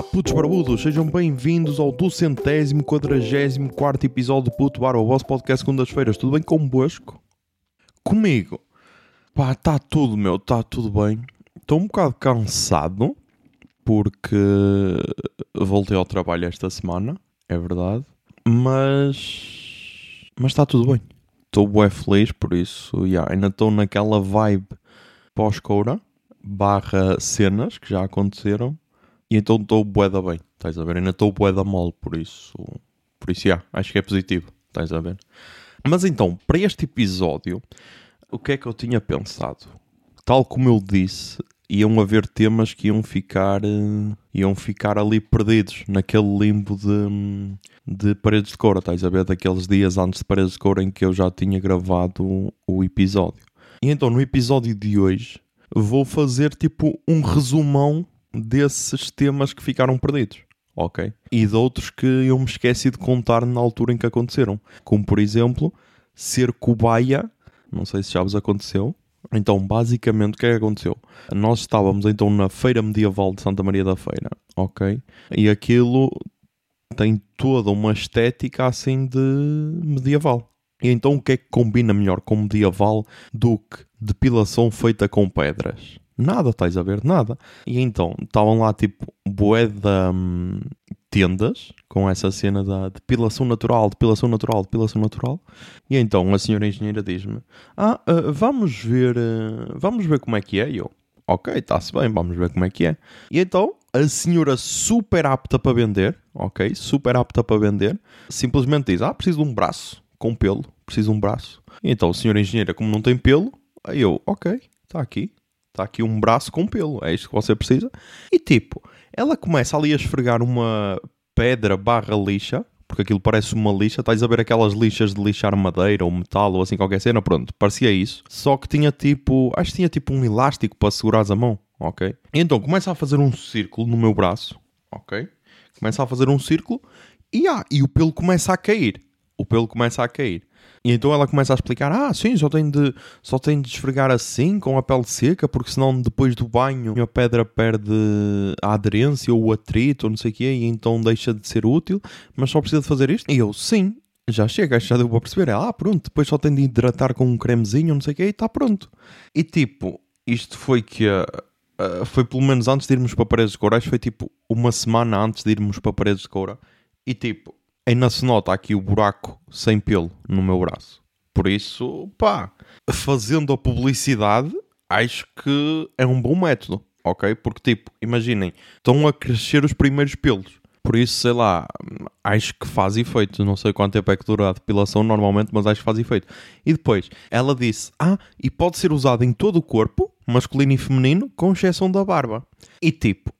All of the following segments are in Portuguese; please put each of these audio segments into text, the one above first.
Olá, putos barbudos, sejam bem-vindos ao duzentésimo, quadragésimo, quarto episódio do Puto Bar, o vosso podcast segundas-feiras. Tudo bem convosco? Comigo? Pá, está tudo, meu, está tudo bem. Estou um bocado cansado, porque voltei ao trabalho esta semana, é verdade. Mas... Mas está tudo bem. Estou bué feliz, por isso, yeah, ainda estou naquela vibe pós-coura, barra cenas que já aconteceram. E então estou bué da bem, estás a ver? Ainda estou bué da mole, por isso... Por isso, yeah, acho que é positivo, estás a ver? Mas então, para este episódio, o que é que eu tinha pensado? Tal como eu disse, iam haver temas que iam ficar, eh, iam ficar ali perdidos naquele limbo de, de paredes de coura, estás a ver? Daqueles dias antes de paredes de coura em que eu já tinha gravado o episódio. E então, no episódio de hoje, vou fazer tipo um resumão desses temas que ficaram perdidos. Ok? E de outros que eu me esqueci de contar na altura em que aconteceram. Como, por exemplo, ser cobaia. Não sei se já vos aconteceu. Então, basicamente, o que é que aconteceu? Nós estávamos então na Feira Medieval de Santa Maria da Feira, ok? E aquilo tem toda uma estética assim de medieval. E então o que é que combina melhor com medieval do que depilação feita com pedras? Nada, estás a ver? Nada. E então estavam lá tipo bué de hum, tendas com essa cena da depilação natural, depilação natural, depilação natural. E então a senhora engenheira diz-me: Ah, uh, vamos ver, uh, vamos ver como é que é. E eu, ok, está-se bem, vamos ver como é que é. E então a senhora super apta para vender, ok, super apta para vender, simplesmente diz: Ah, preciso de um braço com pelo, preciso de um braço. E então a senhora engenheira, como não tem pelo, aí eu, ok, está aqui, Está aqui um braço com pelo, é isto que você precisa. E tipo, ela começa ali a esfregar uma pedra barra lixa, porque aquilo parece uma lixa. Estás a ver aquelas lixas de lixar madeira ou metal ou assim qualquer cena? Pronto, parecia isso. Só que tinha tipo, acho que tinha tipo um elástico para segurares a mão, ok? Então começa a fazer um círculo no meu braço, ok? Começa a fazer um círculo e, ah, e o pelo começa a cair. O pelo começa a cair. E então ela começa a explicar: ah, sim, só tem de, só tem de esfregar assim, com a pele seca, porque senão depois do banho a pedra perde a aderência ou o atrito ou não sei o quê, e então deixa de ser útil, mas só precisa de fazer isto? E eu, sim, já chega, já deu para perceber. Ah, pronto, depois só tem de hidratar com um cremezinho, não sei o quê, e está pronto. E tipo, isto foi que. Uh, foi pelo menos antes de irmos para Paredes de Coura, foi tipo uma semana antes de irmos para Paredes de Coura. E tipo, ainda se nota aqui o buraco sem pelo no meu braço. Por isso, pá, fazendo a publicidade, acho que é um bom método, ok? Porque, tipo, imaginem, estão a crescer os primeiros pelos. Por isso, sei lá, acho que faz efeito. Não sei quanto tempo é que dura a depilação normalmente, mas acho que faz efeito. E depois, ela disse: Ah, e pode ser usado em todo o corpo, masculino e feminino, com exceção da barba. E tipo,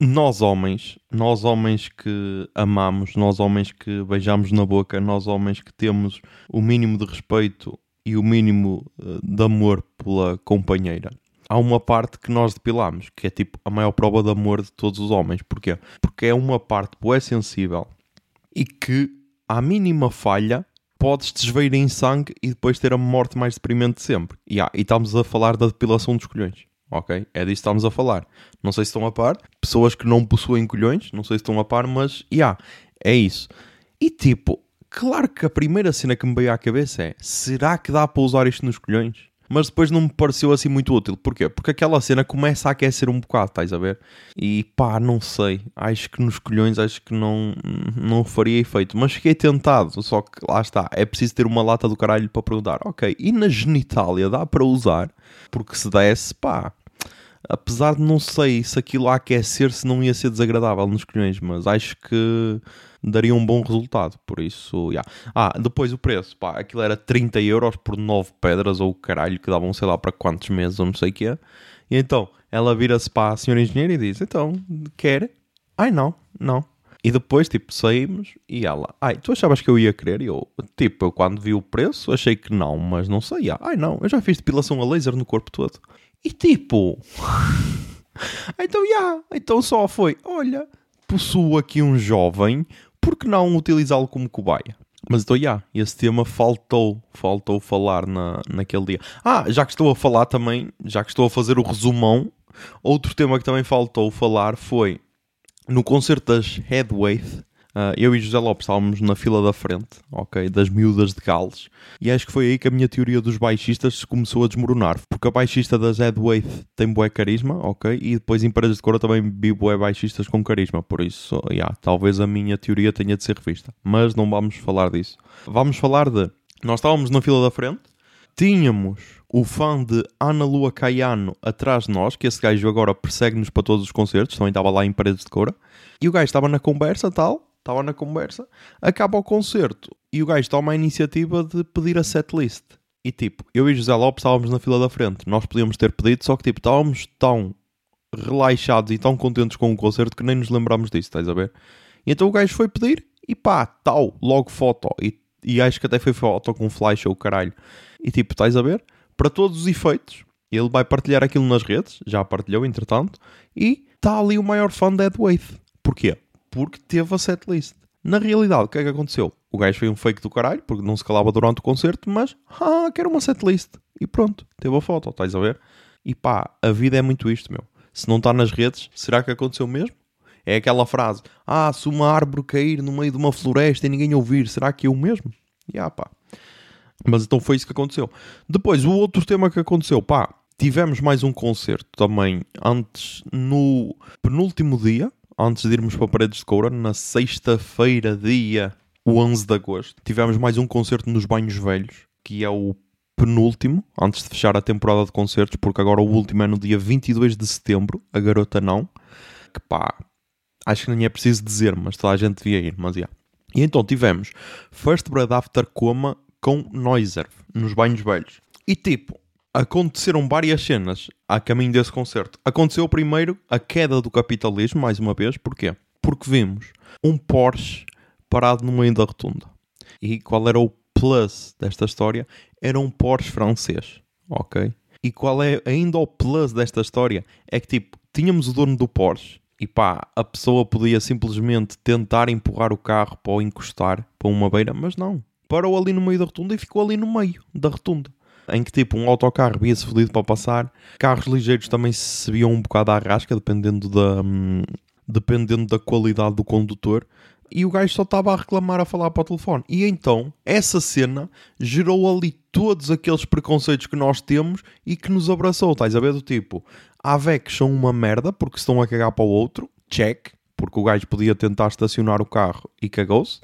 nós homens, nós homens que amamos, nós homens que beijamos na boca, nós homens que temos o mínimo de respeito e o mínimo uh, de amor pela companheira, há uma parte que nós depilamos, que é tipo a maior prova de amor de todos os homens. Porquê? Porque é uma parte boa sensível e que, à mínima falha, podes desveir em sangue e depois ter a morte mais deprimente de sempre. Yeah, e estamos a falar da depilação dos colhões ok? É disso que estamos a falar. Não sei se estão a par. Pessoas que não possuem colhões, não sei se estão a par, mas, já, yeah, é isso. E tipo, claro que a primeira cena que me veio à cabeça é, será que dá para usar isto nos colhões? Mas depois não me pareceu assim muito útil. Porquê? Porque aquela cena começa a aquecer um bocado, estás a ver? E pá, não sei. Acho que nos colhões acho que não, não faria efeito. Mas fiquei tentado. Só que lá está. É preciso ter uma lata do caralho para perguntar. Ok, e na genitália dá para usar? Porque se desse, pá, apesar de não sei se aquilo a aquecer se não ia ser desagradável nos colhões, mas acho que daria um bom resultado, por isso, yeah. Ah, depois o preço, pá, aquilo era 30 euros por 9 pedras, ou caralho, que davam sei lá para quantos meses, ou não sei o que é. E então, ela vira-se para a senhora engenheira e diz, então, quer? Ai, não, não. E depois, tipo, saímos e ela, ai, tu achavas que eu ia querer? E eu, tipo, eu quando vi o preço, achei que não, mas não sei. Ai, não, eu já fiz depilação a laser no corpo todo. E tipo, então, já, yeah, então só foi, olha, possuo aqui um jovem, por que não utilizá-lo como cobaia? Mas então, yeah, esse tema faltou, faltou falar na, naquele dia. Ah, já que estou a falar também, já que estou a fazer o resumão, outro tema que também faltou falar foi no concerto das Headweight, Uh, eu e José Lopes estávamos na fila da frente, ok, das miúdas de Gales, e acho que foi aí que a minha teoria dos baixistas começou a desmoronar, porque a baixista das Headweight tem bué carisma, ok, e depois em Paredes de Cora também vi bué baixistas com carisma, por isso, yeah, talvez a minha teoria tenha de ser revista, mas não vamos falar disso. Vamos falar de, nós estávamos na fila da frente, tínhamos o fã de Ana Lua Caiano atrás de nós, que esse gajo agora persegue-nos para todos os concertos, também estava lá em Paredes de Cora, e o gajo estava na conversa tal, estava na conversa, acaba o concerto e o gajo toma a iniciativa de pedir a setlist. E tipo, eu e José Lopes estávamos na fila da frente, nós podíamos ter pedido, só que tipo, estávamos tão relaxados e tão contentes com o concerto que nem nos lembrámos disso, estás a ver? E então o gajo foi pedir e pá, tal, logo foto. E, e acho que até foi foto com flash ou caralho. E tipo, estás a ver? Para todos os efeitos, ele vai partilhar aquilo nas redes, já partilhou entretanto, e está ali o maior fã de Wave. Porquê? porque teve a setlist. Na realidade, o que é que aconteceu? O gajo foi um fake do caralho, porque não se calava durante o concerto, mas, ah, quero uma setlist. E pronto, teve a foto, estás a ver? E pá, a vida é muito isto, meu. Se não está nas redes, será que aconteceu mesmo? É aquela frase, ah, se uma árvore cair no meio de uma floresta e ninguém ouvir, será que eu mesmo? E ah, pá. Mas então foi isso que aconteceu. Depois, o outro tema que aconteceu, pá, tivemos mais um concerto também antes, no penúltimo dia, antes de irmos para Paredes de Coura, na sexta-feira, dia 11 de agosto, tivemos mais um concerto nos Banhos Velhos, que é o penúltimo, antes de fechar a temporada de concertos, porque agora o último é no dia 22 de setembro, a garota não, que pá, acho que nem é preciso dizer, mas toda a gente devia ir, mas já. Yeah. E então tivemos First Bread After Coma com Noiser, nos Banhos Velhos. E tipo, aconteceram várias cenas a caminho desse concerto. Aconteceu primeiro a queda do capitalismo, mais uma vez, porquê? Porque vimos um Porsche parado no meio da rotunda. E qual era o plus desta história? Era um Porsche francês, ok? E qual é ainda o plus desta história? É que tipo, tínhamos o dono do Porsche e pá, a pessoa podia simplesmente tentar empurrar o carro para o encostar para uma beira, mas não. Parou ali no meio da rotunda e ficou ali no meio da rotunda em que tipo um autocarro via-se fodido para passar, carros ligeiros também se viam um bocado à rasca, dependendo da, hum, dependendo da qualidade do condutor. E o gajo só estava a reclamar a falar para o telefone. E então, essa cena gerou ali todos aqueles preconceitos que nós temos e que nos abraçou. Estás a ver? Do tipo, AVECs são uma merda porque estão a cagar para o outro. Check. Porque o gajo podia tentar estacionar o carro e cagou-se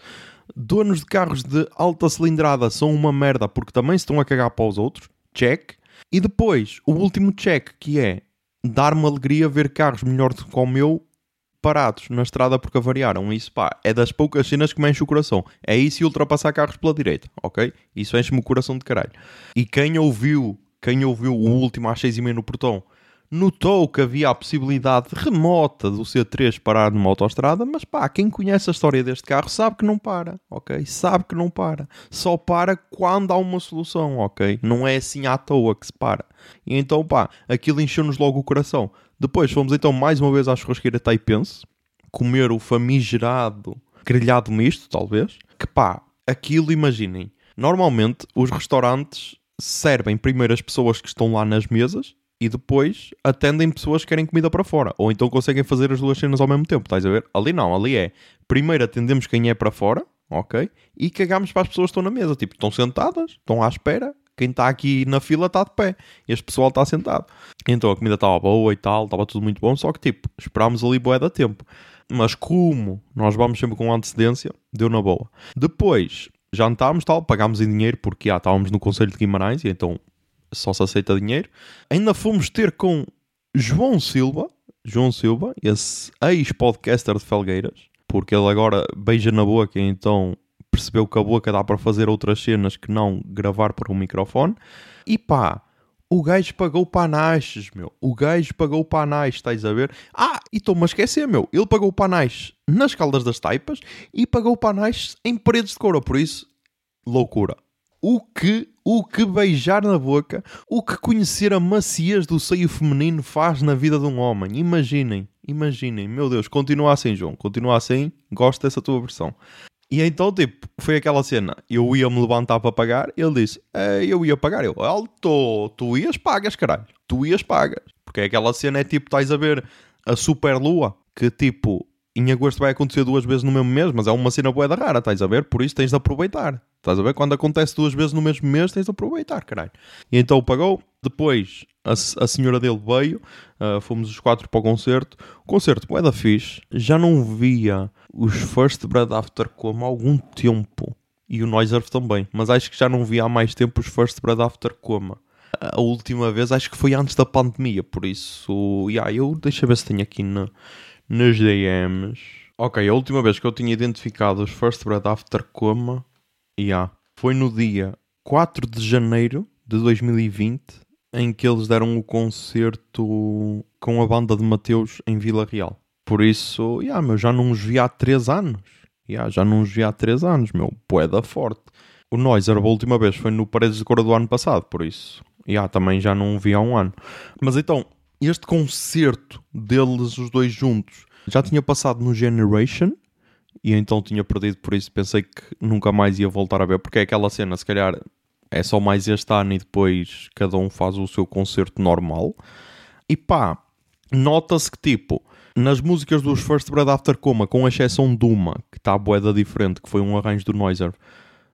donos de carros de alta cilindrada são uma merda porque também estão a cagar para os outros. Check. E depois, o último check que é dar-me alegria ver carros melhores do que o meu parados na estrada porque avariaram. Isso, pá, é das poucas cenas que me enche o coração. É isso e ultrapassar carros pela direita, ok? Isso enche-me o coração de caralho. E quem ouviu, quem ouviu o último às seis e meia no portão, notou que havia a possibilidade remota do C3 parar numa autoestrada, mas pá, quem conhece a história deste carro sabe que não para, ok? Sabe que não para. Só para quando há uma solução, ok? Não é assim à toa que se para. E então, pá, aquilo encheu-nos logo o coração. Depois fomos então mais uma vez à churrasqueira Taipense, comer o famigerado grelhado misto, talvez, que pá, aquilo imaginem. Normalmente os restaurantes servem primeiro as pessoas que estão lá nas mesas e depois atendem pessoas que querem comida para fora. Ou então conseguem fazer as duas cenas ao mesmo tempo, estás a ver? Ali não, ali é primeiro atendemos quem é para fora, ok? E cagamos para as pessoas que estão na mesa. Tipo, estão sentadas, estão à espera. Quem está aqui na fila está de pé este pessoal está sentado. Então a comida estava boa e tal, estava tudo muito bom, só que tipo, esperámos ali boé da tempo. Mas como nós vamos sempre com antecedência, deu na boa. Depois jantámos tal, pagámos em dinheiro porque já estávamos no Conselho de Guimarães e então só se aceita dinheiro. Ainda fomos ter com João Silva, João Silva, esse ex-podcaster de Felgueiras, porque ele agora beija na boca, então percebeu que a boca dá para fazer outras cenas que não gravar para um microfone. E pá, o gajo pagou panaches, meu. O gajo pagou panaches, estás a ver? Ah, e estou-me a esquecer, meu. Ele pagou panaches nas Caldas das Taipas e pagou panaches em paredes de couro. Por isso, loucura o que, o que beijar na boca, o que conhecer a maciez do seio feminino faz na vida de um homem. Imaginem, imaginem. Meu Deus, continua assim, João. Continua assim. Gosto dessa tua versão. E então, tipo, foi aquela cena. Eu ia me levantar para pagar. Ele disse: eh, Eu ia pagar. Eu, alto, tu ias pagas, caralho. Tu ias pagas. Porque aquela cena é tipo, estás a ver a super lua que tipo em agosto vai acontecer duas vezes no mesmo mês, mas é uma cena boa da rara, estás a ver? Por isso tens de aproveitar. Estás a ver? Quando acontece duas vezes no mesmo mês, tens de aproveitar, caralho. E então pagou. Depois a, a senhora dele veio, uh, fomos os quatro para o concerto. O concerto, boeda fixe. Já não via os First Bread After como há algum tempo. E o Noiserve também. Mas acho que já não via há mais tempo os First Bread After Coma. A última vez acho que foi antes da pandemia, por isso, yeah, eu deixa ver se tenho aqui na, nos DMs. Ok, a última vez que eu tinha identificado os First Bread After Coma, yeah, foi no dia 4 de janeiro de 2020, em que eles deram o concerto com a banda de Mateus em Vila Real. Por isso, yeah, meu, já não os vi há 3 anos. Yeah, já não os vi há 3 anos, meu, poeda forte. O Noiser, a última vez, foi no Paredes de Cora do ano passado, por isso. Yeah, também já não vi há um ano. Mas então, este concerto deles, os dois juntos, já tinha passado no Generation e então tinha perdido por isso. Pensei que nunca mais ia voltar a ver, porque é aquela cena, se calhar é só mais este ano e depois cada um faz o seu concerto normal. E pá, nota-se que tipo, nas músicas dos First Bread After Coma, com exceção de uma, que está a boeda diferente, que foi um arranjo do Noiser,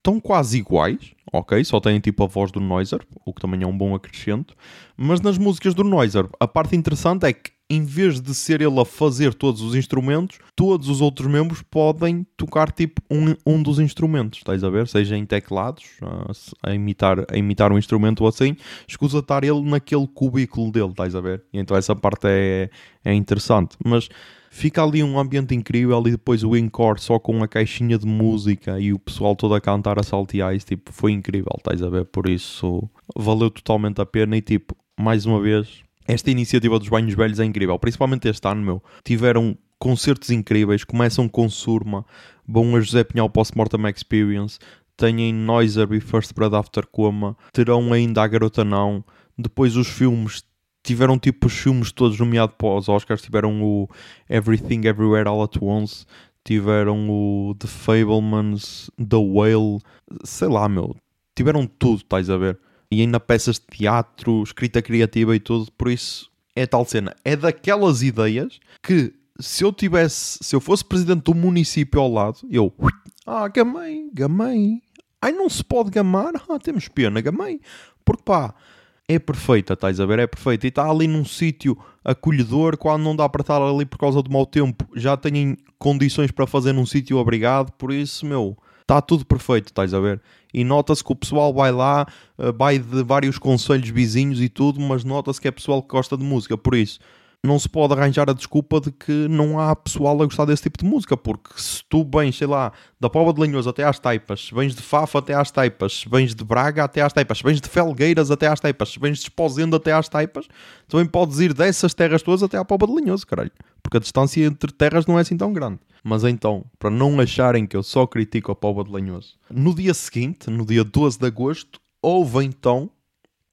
estão quase iguais, ok? Só têm tipo a voz do Noiser, o que também é um bom acrescento. Mas nas músicas do Noiser, a parte interessante é que em vez de ser ele a fazer todos os instrumentos, todos os outros membros podem tocar tipo um, um dos instrumentos, estás a ver? Seja em teclados, a, a imitar, a imitar um instrumento ou assim, escusa estar ele naquele cubículo dele, estás a ver? Então essa parte é, é interessante. Mas fica ali um ambiente incrível e depois o encore só com a caixinha de música e o pessoal todo a cantar a saltear, tipo, foi incrível, estás a ver? Por isso valeu totalmente a pena e tipo, mais uma vez esta iniciativa dos banhos velhos é incrível, principalmente este ano, meu. Tiveram concertos incríveis, começam com Surma, vão a José Pinhal Post-Mortem Experience, têm Noiser e First Bread After Coma, terão ainda a Garota Não, depois os filmes tiveram tipo os filmes todos nomeados para os Oscars, tiveram o Everything Everywhere All At Once, tiveram o The Fablemans, The Whale, sei lá, meu, tiveram tudo, estás a ver? e ainda peças de teatro, escrita criativa e tudo, por isso é tal cena. É daquelas ideias que se eu tivesse, se eu fosse presidente do município ao lado, eu, ah, gamei, gamei. Ai, não se pode gamar? Ah, temos pena, gamei. Porque pá, é perfeita, estás a ver? É perfeita. E está ali num sítio acolhedor, quando não dá para estar ali por causa do mau tempo, já têm condições para fazer num sítio obrigado, por isso, meu, está tudo perfeito, estás a ver? e nota-se que o pessoal vai lá, eh, vai de vários conselhos vizinhos e tudo, mas nota-se que é pessoal que gosta de música, por isso não se pode arranjar a desculpa de que não há pessoal a gostar desse tipo de música, porque se tu vens, sei lá, da Pova de Lanhoso até às Taipas, vens de Fafa até às Taipas, vens de Braga até às Taipas, vens de Felgueiras até às Taipas, vens de Esposendo até às Taipas, também podes ir dessas terras todas até à Pova de Lanhoso, caralho. Porque a distância entre terras não é assim tão grande. Mas então, para não acharem que eu só critico a Póvoa de Lanhoso, no dia seguinte, no dia 12 de agosto, houve então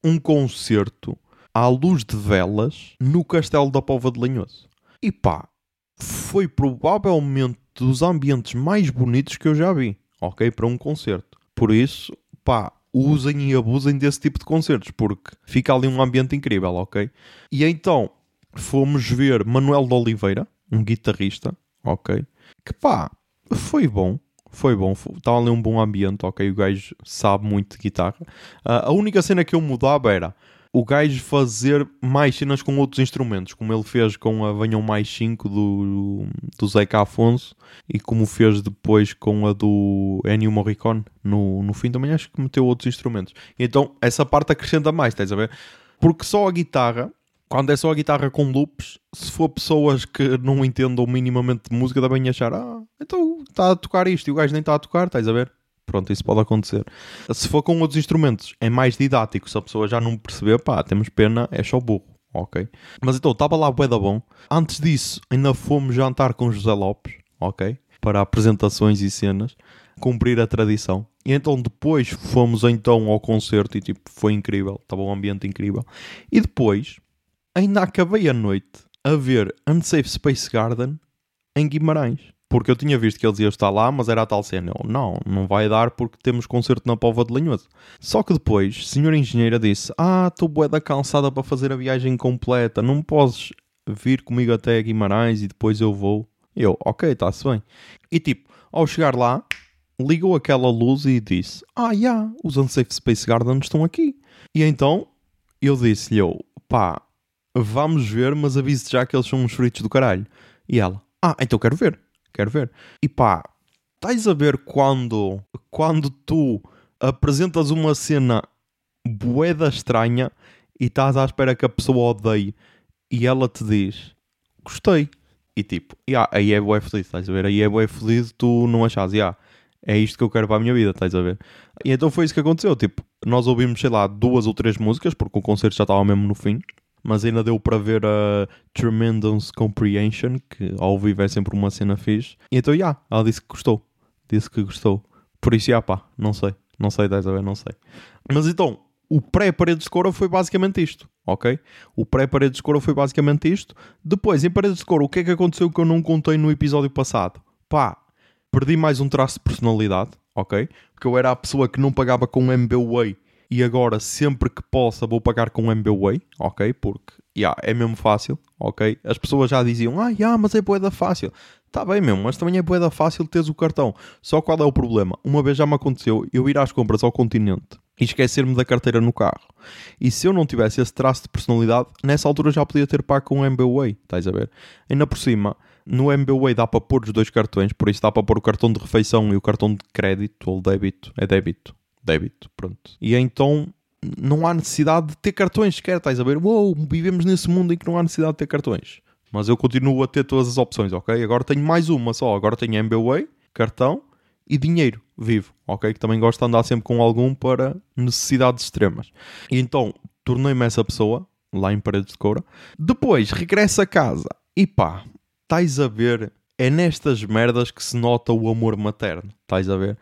um concerto à luz de velas no Castelo da Póvoa de Lanhoso. E pá, foi provavelmente dos ambientes mais bonitos que eu já vi, ok? Para um concerto. Por isso, pá, usem e abusem desse tipo de concertos, porque fica ali um ambiente incrível, ok? E então, fomos ver Manuel de Oliveira, um guitarrista, ok? que pá, foi bom. Foi bom, estava ali um bom ambiente, ok? O gajo sabe muito de guitarra. Uh, a única cena que eu mudava era o gajo fazer mais cenas com outros instrumentos, como ele fez com a Venham Mais 5 do, do Zeca Afonso e como fez depois com a do Ennio Morricone. No, no fim também acho que meteu outros instrumentos. Então essa parte acrescenta mais, estás a ver? Porque só a guitarra quando é só a guitarra com loops, se for pessoas que não entendam minimamente de música, devem achar, ah, então está a tocar isto e o gajo nem está a tocar, estás a ver? Pronto, isso pode acontecer. Se for com outros instrumentos, é mais didático. Se a pessoa já não perceber, pá, temos pena, é só burro, ok? Mas então, estava lá bué da bom. Antes disso, ainda fomos jantar com José Lopes, ok? Para apresentações e cenas, cumprir a tradição. E então depois fomos então ao concerto e tipo, foi incrível, estava um ambiente incrível. E depois ainda acabei a noite a ver Unsafe Space Garden em Guimarães. Porque eu tinha visto que eles iam estar lá, mas era a tal cena. Eu, não, não vai dar porque temos concerto na Pova de Lanhoso. Só que depois, senhora engenheira disse: Ah, estou da cansada para fazer a viagem completa. Não podes vir comigo até Guimarães e depois eu vou. Eu, ok, está-se bem. E tipo, ao chegar lá, ligou aquela luz e disse: Ah, já, yeah, os Unsafe Space Gardens estão aqui. E então eu disse-lhe: pá, vamos ver, mas avise já que eles são uns fritos do caralho. E ela: Ah, então quero ver, quero ver. E pá, estás a ver quando, quando tu apresentas uma cena boeda estranha e estás à espera que a pessoa odeie e ela te diz gostei. E tipo, yeah, aí é bué feliz, estás a ver? Aí é bué feliz tu não achas, yeah, é isto que eu quero para a minha vida, estás a ver? E então foi isso que aconteceu, tipo, nós ouvimos, sei lá, duas ou três músicas, porque o concerto já estava mesmo no fim, mas ainda deu para ver a Tremendous Comprehension, que ao vivo é sempre uma cena fixe. E então, já, yeah, ela disse que gostou, disse que gostou. Por isso, já yeah, pá, não sei, não sei, estás a ver, não sei. Mas então, o pré-paredes de coro foi basicamente isto, ok? O pré-paredes de coro foi basicamente isto. Depois, em paredes de coro, o que é que aconteceu que eu não contei no episódio passado? Pá, perdi mais um traço de personalidade, ok? Porque eu era a pessoa que não pagava com MBWay e agora sempre que possa vou pagar com MBWay, ok? Porque, yeah, é mesmo fácil, ok? As pessoas já diziam, ah, yeah, mas é boeda fácil. Está bem mesmo, mas também é boeda fácil teres o cartão. Só qual é o problema? Uma vez já me aconteceu eu ir às compras ao continente e esquecer-me da carteira no carro. E se eu não tivesse esse traço de personalidade, nessa altura já podia ter pago com o MBWay, estás a ver? Ainda por cima, no MBWay dá para pôr os dois cartões, por isso dá para pôr o cartão de refeição e o cartão de crédito ou débito. É débito. Débito, pronto. E então não há necessidade de ter cartões sequer, estás a ver? Uou, vivemos nesse mundo em que não há necessidade de ter cartões. Mas eu continuo a ter todas as opções, ok? Agora tenho mais uma só. Agora tenho MBWay, cartão e dinheiro vivo, ok? Que também gosto de andar sempre com algum para necessidades extremas. E então tornei-me essa pessoa, lá em Paredes de Coura. Depois regresso a casa e pá, estás a ver, é nestas merdas que se nota o amor materno, estás a ver?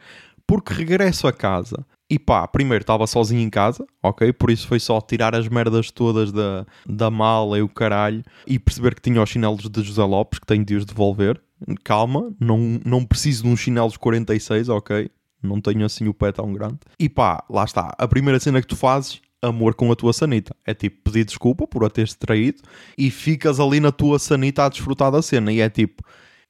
Porque regresso a casa e pá, primeiro estava sozinho em casa, ok? Por isso foi só tirar as merdas todas da, da mala e o caralho e perceber que tinha os chinelos de José Lopes que tenho de os devolver. Calma, não, não preciso de uns chinelos 46, ok? Não tenho assim o pé tão grande. E pá, lá está. A primeira cena que tu fazes, amor com a tua sanita. É tipo pedir desculpa por a teres traído e ficas ali na tua sanita a desfrutar da cena. E é tipo,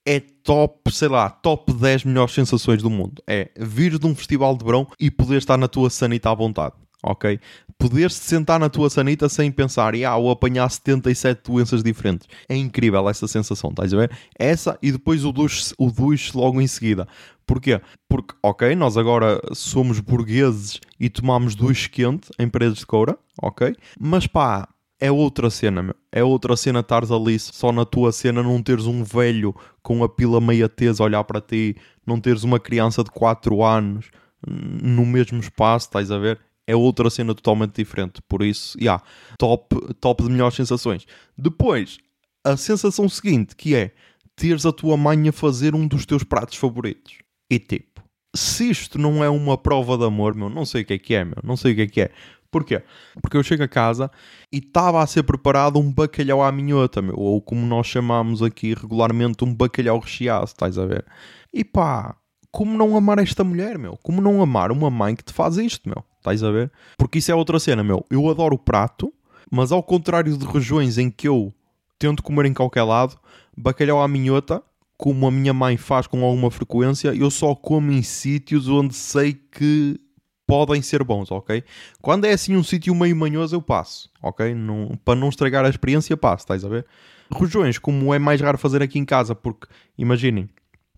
é top, sei lá, top 10 melhores sensações do mundo. É vir de um festival de verão e poder estar na tua sanita à vontade, ok? Poder-se sentar na tua sanita sem pensar, ah, ou apanhar 77 doenças diferentes. É incrível essa sensação, estás a ver? Essa e depois o duche, o duche logo em seguida. Porquê? Porque, ok, nós agora somos burgueses e tomamos duche quente em paredes de coura, ok? Mas pá, é outra cena, meu. É outra cena estares ali só na tua cena, não teres um velho com a pila meia tesa olhar para ti, não teres uma criança de 4 anos no mesmo espaço, estás a ver? É outra cena totalmente diferente. Por isso, yeah, top, top de melhores sensações. Depois, a sensação seguinte, que é teres a tua mãe a fazer um dos teus pratos favoritos. E tipo, se isto não é uma prova de amor, meu, não sei o que é que é, meu, não sei o que é que é. Porquê? Porque eu chego a casa e estava a ser preparado um bacalhau à minhota, meu, ou como nós chamamos aqui regularmente, um bacalhau recheado, estás a ver? E pá, como não amar esta mulher, meu? Como não amar uma mãe que te faz isto, meu? Estás a ver? Porque isso é outra cena, meu. Eu adoro o prato, mas ao contrário de regiões em que eu tento comer em qualquer lado, bacalhau à minhota, como a minha mãe faz com alguma frequência, eu só como em sítios onde sei que podem ser bons, ok? Quando é assim um sítio meio manhoso, eu passo, ok? Não, para não estragar a experiência, passo, estás a ver? Rojões, como é mais raro fazer aqui em casa, porque imaginem,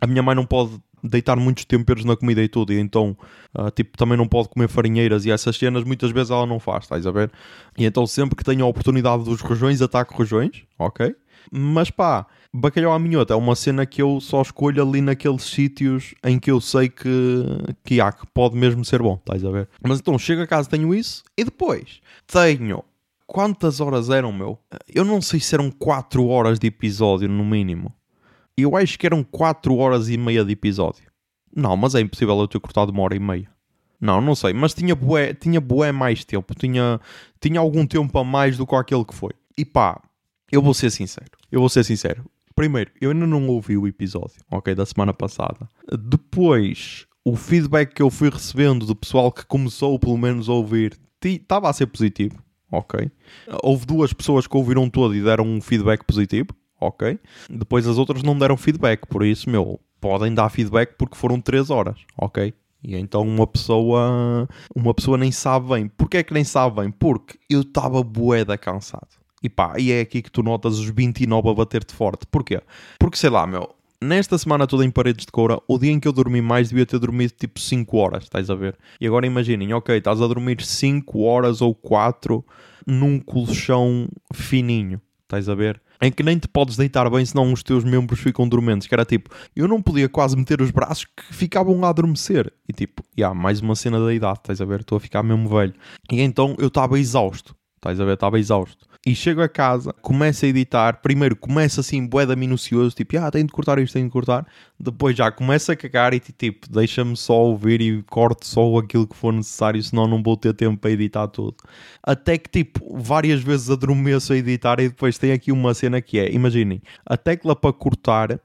a minha mãe não pode deitar muitos temperos na comida e tudo, e então, uh, tipo, também não pode comer farinheiras e essas cenas, muitas vezes ela não faz, estás a ver? E então, sempre que tenho a oportunidade dos rojões, ataco rojões, ok? Mas pá, bacalhau à minhota é uma cena que eu só escolho ali naqueles sítios em que eu sei que, que há, que pode mesmo ser bom, estás a ver? Mas então chego a casa, tenho isso e depois tenho. Quantas horas eram, meu? Eu não sei se eram 4 horas de episódio no mínimo. Eu acho que eram 4 horas e meia de episódio. Não, mas é impossível eu ter cortado uma hora e meia. Não, não sei, mas tinha bué, tinha bué mais tempo, tinha, tinha algum tempo a mais do que aquele que foi. E pá, eu vou ser sincero, eu vou ser sincero. Primeiro, eu ainda não ouvi o episódio, ok, da semana passada. Depois, o feedback que eu fui recebendo do pessoal que começou pelo menos a ouvir estava a ser positivo, ok. Houve duas pessoas que ouviram todo e deram um feedback positivo, ok? Depois as outras não deram feedback, por isso, meu, podem dar feedback porque foram 3 horas, ok? E então uma pessoa, uma pessoa nem sabe bem. Porquê é que nem sabe bem? Porque eu estava boeda cansado. E pá, e é aqui que tu notas os 29 a bater-te forte. Porquê? Porque sei lá, meu, nesta semana toda em paredes de coura, o dia em que eu dormi mais devia ter dormido tipo 5 horas, estás a ver? E agora imaginem, ok, estás a dormir 5 horas ou 4 num colchão fininho, estás a ver? Em que nem te podes deitar bem senão os teus membros ficam dormentes. Que era tipo, eu não podia quase meter os braços que ficavam a adormecer. E tipo, já, yeah, mais uma cena da idade, estás a ver? Estou a ficar mesmo velho. E então eu estava exausto. Estás a ver? Estava exausto. E chego a casa, começo a editar. Primeiro começo assim, boeda minucioso, tipo, ah, tenho de cortar isto, tenho de cortar. Depois já começo a cagar e tipo, deixa-me só ouvir e corto só aquilo que for necessário, senão não vou ter tempo para editar tudo. Até que tipo, várias vezes adormeço a editar e depois tem aqui uma cena que é, imaginem, a tecla para cortar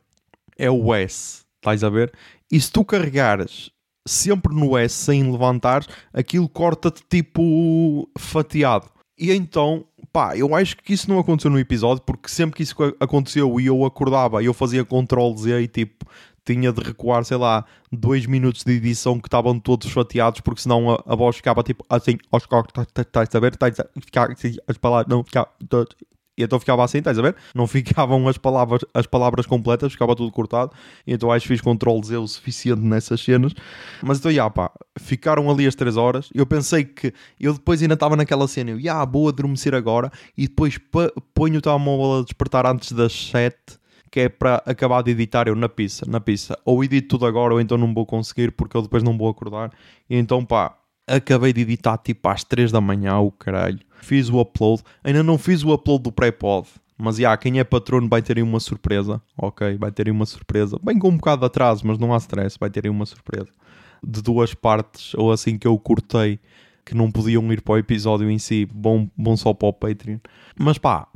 é o S, estás a ver? E se tu carregares sempre no S sem levantar, aquilo corta-te tipo fatiado. E então, pá, eu acho que isso não aconteceu no episódio, porque sempre que isso aconteceu e eu acordava e eu fazia Ctrl Z e tipo, tinha de recuar, sei lá, dois minutos de edição que estavam todos fatiados, porque senão a, a voz ficava tipo assim, aos cortes, estás a ver? Estás a ficar assim, as palavras, não, ficar, e então ficava assim, estás a ver? Não ficavam as palavras, as palavras completas, ficava tudo cortado. E então acho que fiz Ctrl Z o suficiente nessas cenas. Mas então, já pá, ficaram ali as 3 horas. Eu pensei que eu depois ainda estava naquela cena, eu, já, vou adormecer agora. E depois ponho o telemóvel a despertar antes das 7 que é para acabar de editar eu na pista, na pista. Ou edito tudo agora, ou então não vou conseguir porque eu depois não vou acordar. E então, pá, acabei de editar tipo às 3 da manhã, o caralho fiz o upload. Ainda não fiz o upload do pré-pod. Mas já, yeah, quem é patrono vai ter aí uma surpresa. Ok, vai ter aí uma surpresa. Bem com um bocado de atraso, mas não há stress, vai ter aí uma surpresa. De duas partes, ou assim que eu cortei, que não podiam ir para o episódio em si. Bom, bom só para o Patreon. Mas pá,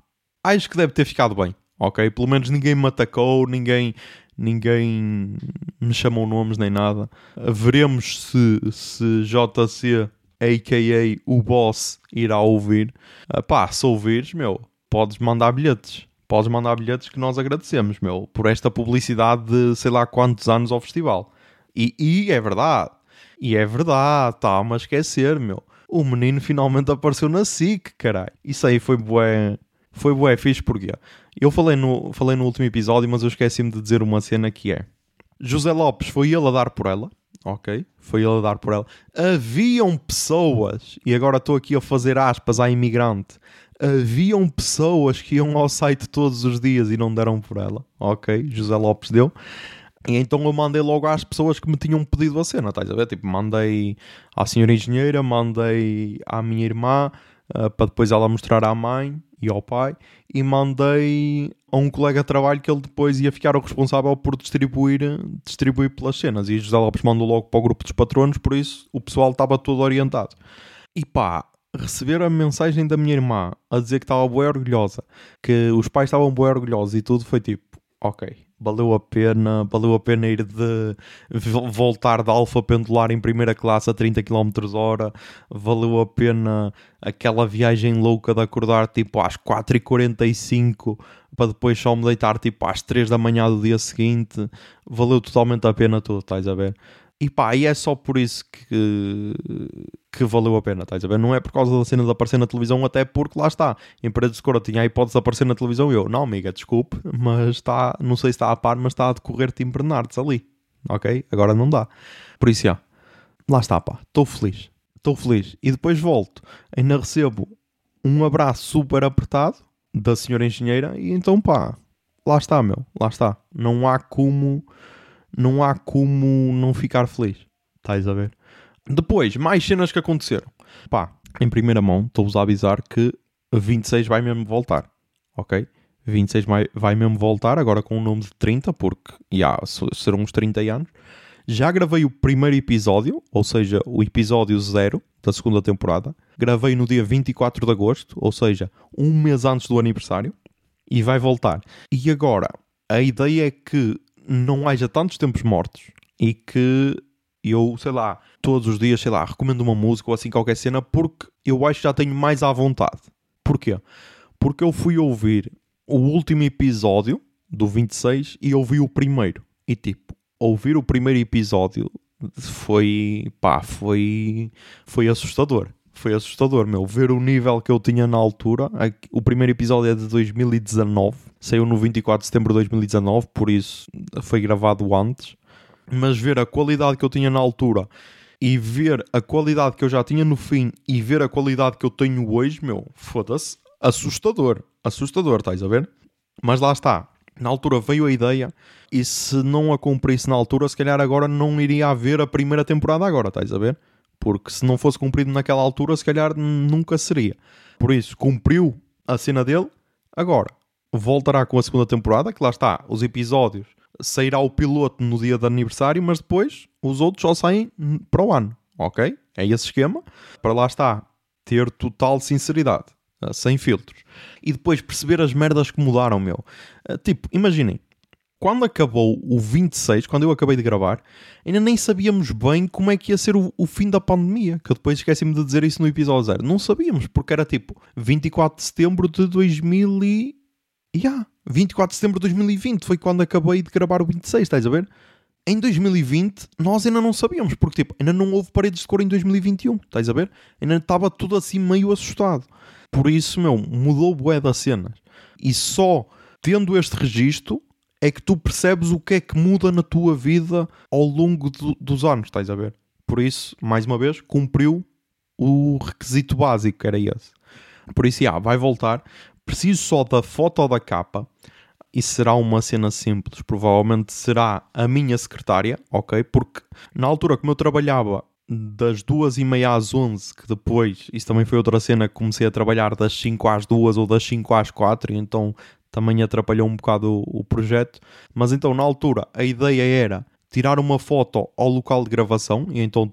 acho que deve ter ficado bem. Ok, pelo menos ninguém me atacou, ninguém, ninguém me chamou nomes nem nada. Veremos se, se JC a.k.a. o boss, irá ouvir. Uh, pá, se ouvires, meu, podes mandar bilhetes. Podes mandar bilhetes que nós agradecemos, meu, por esta publicidade de sei lá quantos anos ao festival. E, e é verdade. E é verdade, tá-me a esquecer, meu. O menino finalmente apareceu na SIC, caralho. Isso aí foi bué. Foi bué fixe porquê? Eu falei no, falei no último episódio, mas eu esqueci-me de dizer uma cena que é. José Lopes foi ele a dar por ela ok? Foi ele a dar por ela. Haviam pessoas, e agora estou aqui a fazer aspas à imigrante, haviam pessoas que iam ao site todos os dias e não deram por ela, ok? José Lopes deu. E então eu mandei logo às pessoas que me tinham pedido a cena, estás a ver? Tipo, mandei à senhora engenheira, mandei à minha irmã, uh, para depois ela mostrar à mãe e ao pai, e mandei a um colega de trabalho que ele depois ia ficar o responsável por distribuir, distribuir pelas cenas. E José Lopes mandou logo para o grupo dos patronos, por isso o pessoal estava todo orientado. E pá, receber a mensagem da minha irmã a dizer que estava bem orgulhosa, que os pais estavam bem orgulhosos e tudo, foi tipo, ok, valeu a pena, valeu a pena ir de voltar de alfa pendular em primeira classe a 30 km hora, valeu a pena aquela viagem louca de acordar tipo às 4h45 para depois só me deitar tipo às 3 da manhã do dia seguinte, valeu totalmente a pena tudo, estás a ver? E pá, e é só por isso que, que valeu a pena, estás a ver? Não é por causa da cena de aparecer na televisão, até porque lá está. Em Paredes de Cora tinha a hipótese de aparecer na televisão e eu, não, amiga, desculpe, mas está, não sei se está a par, mas está a decorrer Tim Bernardes ali, ok? Agora não dá. Por isso, já, lá está, pá, estou feliz, estou feliz. E depois volto, ainda recebo um abraço super apertado da senhora engenheira e então, pá, lá está, meu, lá está. Não há como não há como não ficar feliz. Estás a ver? Depois, mais cenas que aconteceram. Pá, em primeira mão, estou-vos a avisar que 26 vai mesmo voltar. Ok? 26 vai, vai mesmo voltar, agora com o nome de 30, porque yeah, serão uns 30 anos. Já gravei o primeiro episódio, ou seja, o episódio 0 da segunda temporada. Gravei no dia 24 de agosto, ou seja, um mês antes do aniversário. E vai voltar. E agora, a ideia é que não haja tantos tempos mortos e que eu, sei lá, todos os dias, sei lá, recomendo uma música ou assim qualquer cena porque eu acho que já tenho mais à vontade. Porquê? Porque eu fui ouvir o último episódio do 26 e ouvi o primeiro. E tipo, ouvir o primeiro episódio foi, pá, foi, foi assustador. Foi assustador, meu. Ver o nível que eu tinha na altura. O primeiro episódio é de 2019. Saiu no 24 de setembro de 2019, por isso foi gravado antes. Mas ver a qualidade que eu tinha na altura e ver a qualidade que eu já tinha no fim e ver a qualidade que eu tenho hoje, meu, foda-se, assustador. Assustador, estás a ver? Mas lá está. Na altura veio a ideia e se não a cumprisse na altura, se calhar agora não iria haver a primeira temporada agora, estás a ver? Porque se não fosse cumprido naquela altura, se calhar nunca seria. Por isso, cumpriu a cena dele, agora voltará com a segunda temporada, que lá está, os episódios, sairá o piloto no dia de aniversário, mas depois os outros só saem para o ano, ok? É esse esquema, para lá está, ter total sinceridade, sem filtros. E depois perceber as merdas que mudaram, meu. Eh, tipo, imaginem, quando acabou o 26, quando eu acabei de gravar, ainda nem sabíamos bem como é que ia ser o, o fim da pandemia. Que eu depois esqueci-me de dizer isso no episódio zero. Não sabíamos, porque era tipo 24 de setembro de 2000 e... Yeah, 24 de setembro de 2020 foi quando acabei de gravar o 26, estás a ver? Em 2020 nós ainda não sabíamos, porque tipo, ainda não houve paredes de cor em 2021, estás a ver? Ainda estava tudo assim meio assustado. Por isso, meu, mudou bué das cenas. E só tendo este registro é que tu percebes o que é que muda na tua vida ao longo do, dos anos, estás a ver? Por isso, mais uma vez, cumpriu o requisito básico, que era esse. Por isso, já, vai voltar. Preciso só da foto da capa e será uma cena simples. Provavelmente será a minha secretária, ok? Porque na altura como eu trabalhava das duas e meia às onze, que depois, isso também foi outra cena, comecei a trabalhar das 5 às duas ou das 5 às quatro, então também atrapalhou um bocado o, o projeto. Mas então, na altura, a ideia era tirar uma foto ao local de gravação, e então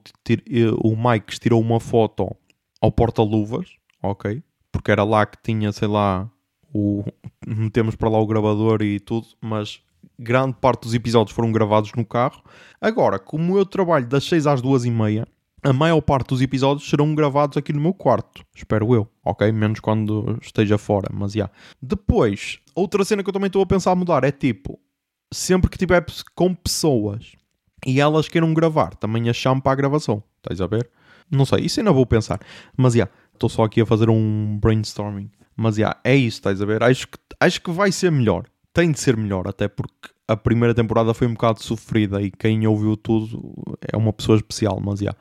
o Mike tirou uma foto ao porta-luvas, ok? Porque era lá que tinha, sei lá, o... metemos para lá o gravador e tudo, mas grande parte dos episódios foram gravados no carro. Agora, como eu trabalho das 6 às 2 e meia, a maior parte dos episódios serão gravados aqui no meu quarto, espero eu, ok? Menos quando esteja fora, mas já. Yeah. Depois, outra cena que eu também estou a pensar mudar é tipo, sempre que tiver com pessoas e elas queiram gravar, também a chamo para a gravação, estás a ver? Não sei, isso ainda vou pensar, mas já, yeah, estou só aqui a fazer um brainstorming. Mas yeah, é isso, estás a ver? Acho que, acho que vai ser melhor, tem de ser melhor, até porque a primeira temporada foi um bocado sofrida e quem ouviu tudo é uma pessoa especial, mas. Yeah.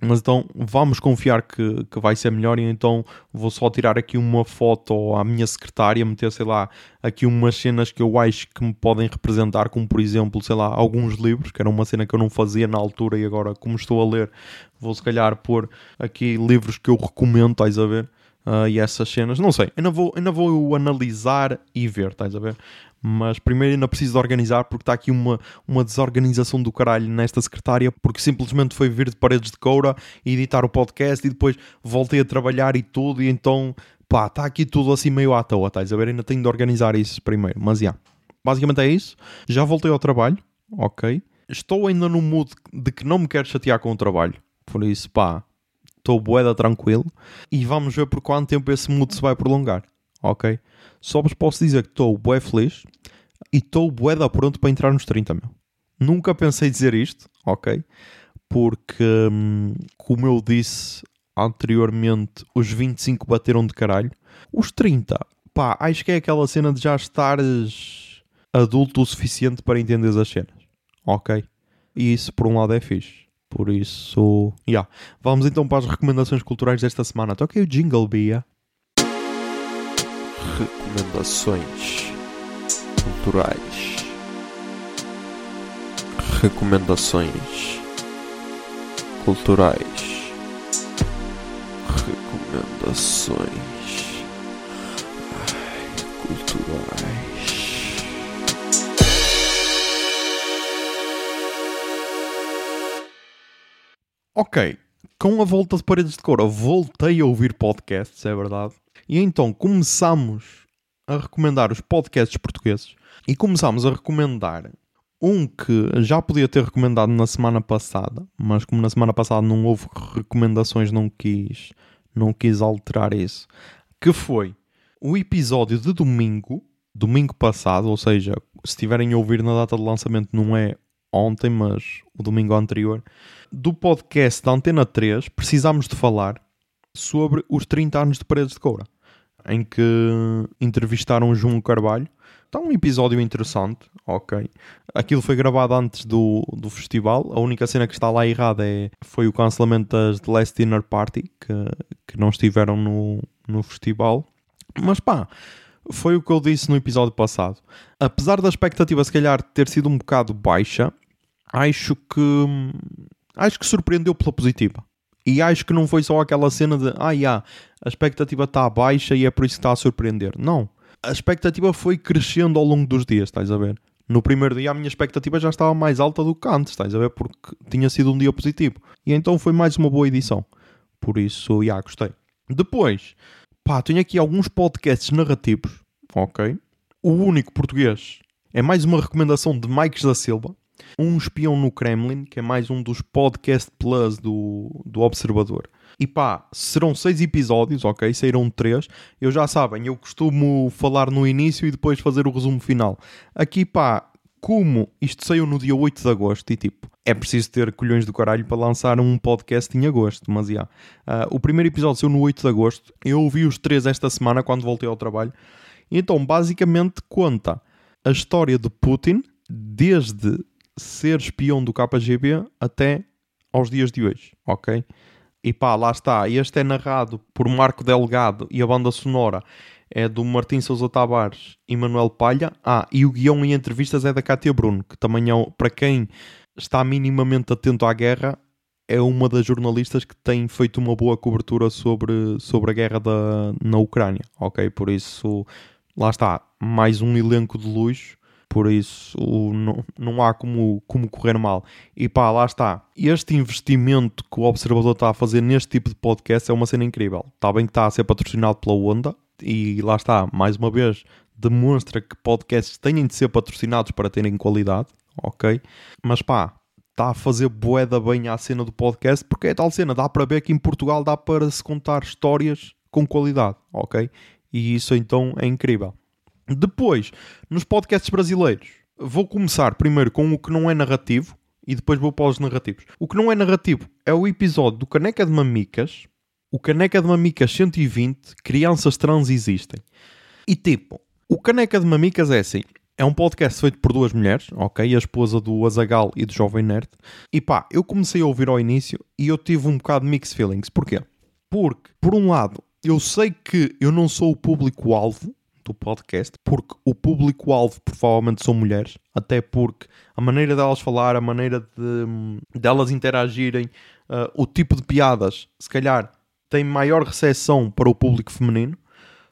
Mas então vamos confiar que, que vai ser melhor e então vou só tirar aqui uma foto à minha secretária, meter, sei lá, aqui umas cenas que eu acho que me podem representar, como por exemplo, sei lá, alguns livros, que era uma cena que eu não fazia na altura e agora, como estou a ler, vou se calhar pôr aqui livros que eu recomendo, estás a ver? Uh, e essas cenas, não sei, ainda vou, ainda vou analisar e ver, estás a ver? Mas primeiro ainda preciso organizar porque está aqui uma, uma desorganização do caralho nesta secretária porque simplesmente foi vir de paredes de coura e editar o podcast e depois voltei a trabalhar e tudo e então pá, está aqui tudo assim meio à toa, estás a ver? Ainda tenho de organizar isso primeiro, mas já. Yeah. Basicamente é isso. Já voltei ao trabalho, ok. Estou ainda no mood de que não me quero chatear com o trabalho, por isso pá, estou boeda tranquilo e vamos ver por quanto tempo esse mood se vai prolongar, ok? Só vos posso dizer que estou bué feliz e estou bué da pronto para entrar nos 30, meu. Nunca pensei dizer isto, ok? Porque, hum, como eu disse anteriormente, os 25 bateram de caralho. Os 30, pá, acho que é aquela cena de já estares adulto o suficiente para entender as cenas, ok? E isso, por um lado, é fixe. Por isso, yeah. vamos então para as recomendações culturais desta semana. Toquei o jingle, Bia recomendações culturais. Recomendações culturais. Recomendações Ai, culturais. Ok, com a volta de paredes de cor, voltei a ouvir podcasts, é verdade. E então começamos a recomendar os podcasts portugueses e começámos a recomendar um que já podia ter recomendado na semana passada, mas como na semana passada não houve recomendações, não quis, não quis alterar isso, que foi o episódio de domingo domingo passado, ou seja, se estiverem a ouvir na data de lançamento, não é ontem, mas o domingo anterior, do podcast da Antena 3, precisámos de falar sobre os 30 anos de Paredes de Coura, em que entrevistaram João Carvalho. Está um episódio interessante, ok. Aquilo foi gravado antes do, do festival. A única cena que está lá errada é, foi o cancelamento das The Last Dinner Party, que, que não estiveram no, no festival. Mas pá, foi o que eu disse no episódio passado. Apesar da expectativa, se calhar, ter sido um bocado baixa, acho que. Acho que surpreendeu pela positiva. E acho que não foi só aquela cena de ah, yeah, a expectativa está baixa e é por isso que está a surpreender. Não. A expectativa foi crescendo ao longo dos dias, estás a ver? No primeiro dia a minha expectativa já estava mais alta do que antes, estás a ver? Porque tinha sido um dia positivo. E então foi mais uma boa edição. Por isso, já, gostei. Depois, pá, tenho aqui alguns podcasts narrativos, ok? O único português é mais uma recomendação de Mike da Silva. Um Espião no Kremlin, que é mais um dos podcast plus do, do Observador. E pá, serão seis episódios, ok? Saíram três. Eu já sabem, eu costumo falar no início e depois fazer o resumo final. Aqui pá, como isto saiu no dia 8 de agosto e tipo, é preciso ter colhões do caralho para lançar um podcast em agosto, mas já. Uh, o primeiro episódio saiu no 8 de agosto. Eu ouvi os três esta semana quando voltei ao trabalho. Então, basicamente, conta a história de Putin desde ser espião do KGB até aos dias de hoje, ok? E pá, lá está. Este é narrado por Marco Delgado e a banda sonora é do Martim Sousa Tavares e Manuel Palha. Ah, e o guião e entrevistas é da Cátia Bruno, que também é, para quem está minimamente atento à guerra, é uma das jornalistas que tem feito uma boa cobertura sobre, sobre a guerra da, na Ucrânia, ok? Por isso, lá está, mais um elenco de luxo por isso não, não há como, como correr mal. E pá, lá está. Este investimento que o Observador está a fazer neste tipo de podcast é uma cena incrível. Está bem que está a ser patrocinado pela Onda, e lá está, mais uma vez, demonstra que podcasts têm de ser patrocinados para terem qualidade, ok? Mas pá, está a fazer boeda bem à cena do podcast, porque é tal cena, dá para ver que em Portugal dá para se contar histórias com qualidade, ok? E isso então é incrível. Depois, nos podcasts brasileiros, vou começar primeiro com o que não é narrativo e depois vou para os narrativos. O que não é narrativo é o episódio do Caneca de Mamicas, o Caneca de Mamicas 120, Crianças Trans Existem. E tipo, o Caneca de Mamicas é assim, é um podcast feito por duas mulheres, ok? A esposa do Azagal e do Jovem Nerd. E pá, eu comecei a ouvir ao início e eu tive um bocado de mixed feelings. Porquê? Porque, por um lado, eu sei que eu não sou o público-alvo do podcast, porque o público-alvo provavelmente são mulheres, até porque a maneira delas falar, a maneira de delas interagirem, uh, o tipo de piadas, se calhar tem maior recepção para o público feminino.